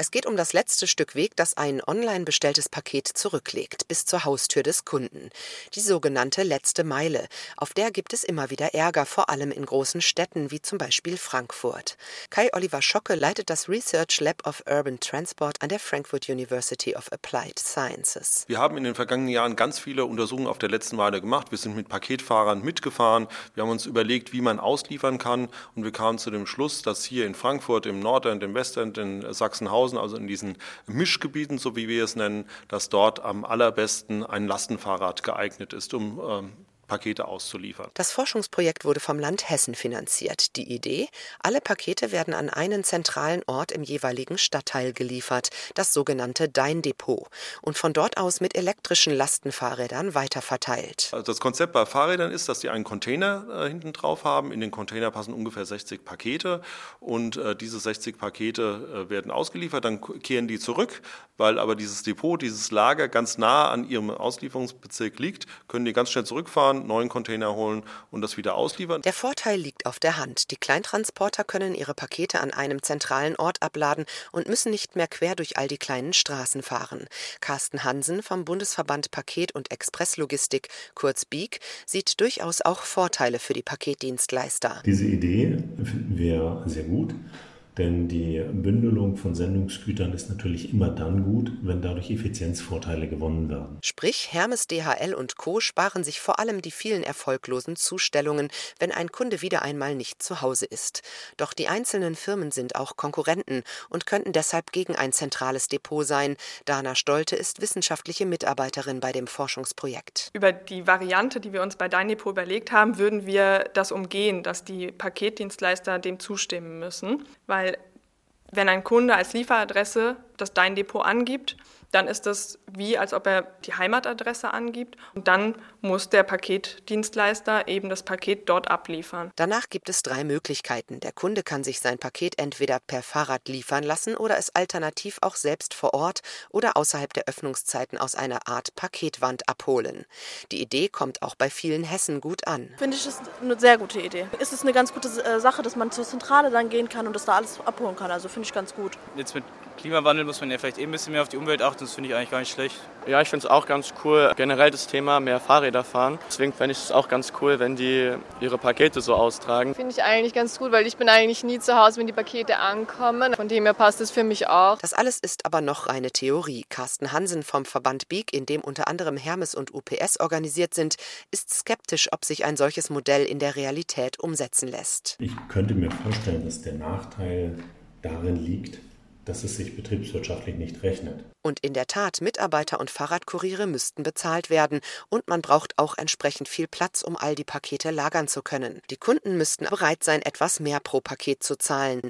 Es geht um das letzte Stück Weg, das ein online bestelltes Paket zurücklegt, bis zur Haustür des Kunden. Die sogenannte letzte Meile. Auf der gibt es immer wieder Ärger, vor allem in großen Städten wie zum Beispiel Frankfurt. Kai Oliver Schocke leitet das Research Lab of Urban Transport an der Frankfurt University of Applied Sciences. Wir haben in den vergangenen Jahren ganz viele Untersuchungen auf der letzten Meile gemacht. Wir sind mit Paketfahrern mitgefahren. Wir haben uns überlegt, wie man ausliefern kann. Und wir kamen zu dem Schluss, dass hier in Frankfurt, im Nordend, im Westend, in Sachsenhausen, Sachsenhausen, also in diesen Mischgebieten, so wie wir es nennen, dass dort am allerbesten ein Lastenfahrrad geeignet ist, um ähm, Pakete auszuliefern. Das Forschungsprojekt wurde vom Land Hessen finanziert. Die Idee, alle Pakete werden an einen zentralen Ort im jeweiligen Stadtteil geliefert, das sogenannte Dein Depot, und von dort aus mit elektrischen Lastenfahrrädern weiterverteilt. Also das Konzept bei Fahrrädern ist, dass die einen Container äh, hinten drauf haben. In den Container passen ungefähr 60 Pakete und äh, diese 60 Pakete äh, werden ausgeliefert, dann kehren die zurück, weil aber dieses Depot, dieses Lager ganz nah an ihrem Auslieferungsbezirk liegt, können die ganz schnell zurückfahren fahren, neuen Container holen und das wieder ausliefern. Der Vorteil liegt auf der Hand. Die Kleintransporter können ihre Pakete an einem zentralen Ort abladen und müssen nicht mehr quer durch all die kleinen Straßen fahren. Carsten Hansen vom Bundesverband Paket- und Expresslogistik, kurz BIG, sieht durchaus auch Vorteile für die Paketdienstleister. Diese Idee finden wir sehr gut. Denn die Bündelung von Sendungsgütern ist natürlich immer dann gut, wenn dadurch Effizienzvorteile gewonnen werden. Sprich, Hermes, DHL und Co. sparen sich vor allem die vielen erfolglosen Zustellungen, wenn ein Kunde wieder einmal nicht zu Hause ist. Doch die einzelnen Firmen sind auch Konkurrenten und könnten deshalb gegen ein zentrales Depot sein. Dana Stolte ist wissenschaftliche Mitarbeiterin bei dem Forschungsprojekt. Über die Variante, die wir uns bei Dein Depot überlegt haben, würden wir das umgehen, dass die Paketdienstleister dem zustimmen müssen, weil wenn ein Kunde als Lieferadresse das Dein Depot angibt, dann ist das wie, als ob er die Heimatadresse angibt. Und dann muss der Paketdienstleister eben das Paket dort abliefern. Danach gibt es drei Möglichkeiten. Der Kunde kann sich sein Paket entweder per Fahrrad liefern lassen oder es alternativ auch selbst vor Ort oder außerhalb der Öffnungszeiten aus einer Art Paketwand abholen. Die Idee kommt auch bei vielen Hessen gut an. Finde ich, ist eine sehr gute Idee. Ist es eine ganz gute äh, Sache, dass man zur Zentrale dann gehen kann und das da alles abholen kann. Also finde ich ganz gut. Jetzt mit Klimawandel muss man ja vielleicht eh ein bisschen mehr auf die Umwelt achten. Das finde ich eigentlich gar nicht schlecht. Ja, ich finde es auch ganz cool. Generell das Thema mehr Fahrräder fahren. Deswegen fände ich es auch ganz cool, wenn die ihre Pakete so austragen. Finde ich eigentlich ganz gut, weil ich bin eigentlich nie zu Hause, wenn die Pakete ankommen. Von dem her passt es für mich auch. Das alles ist aber noch reine Theorie. Carsten Hansen vom Verband BIG, in dem unter anderem Hermes und UPS organisiert sind, ist skeptisch, ob sich ein solches Modell in der Realität umsetzen lässt. Ich könnte mir vorstellen, dass der Nachteil darin liegt, dass es sich betriebswirtschaftlich nicht rechnet. Und in der Tat, Mitarbeiter und Fahrradkuriere müssten bezahlt werden und man braucht auch entsprechend viel Platz, um all die Pakete lagern zu können. Die Kunden müssten bereit sein, etwas mehr pro Paket zu zahlen.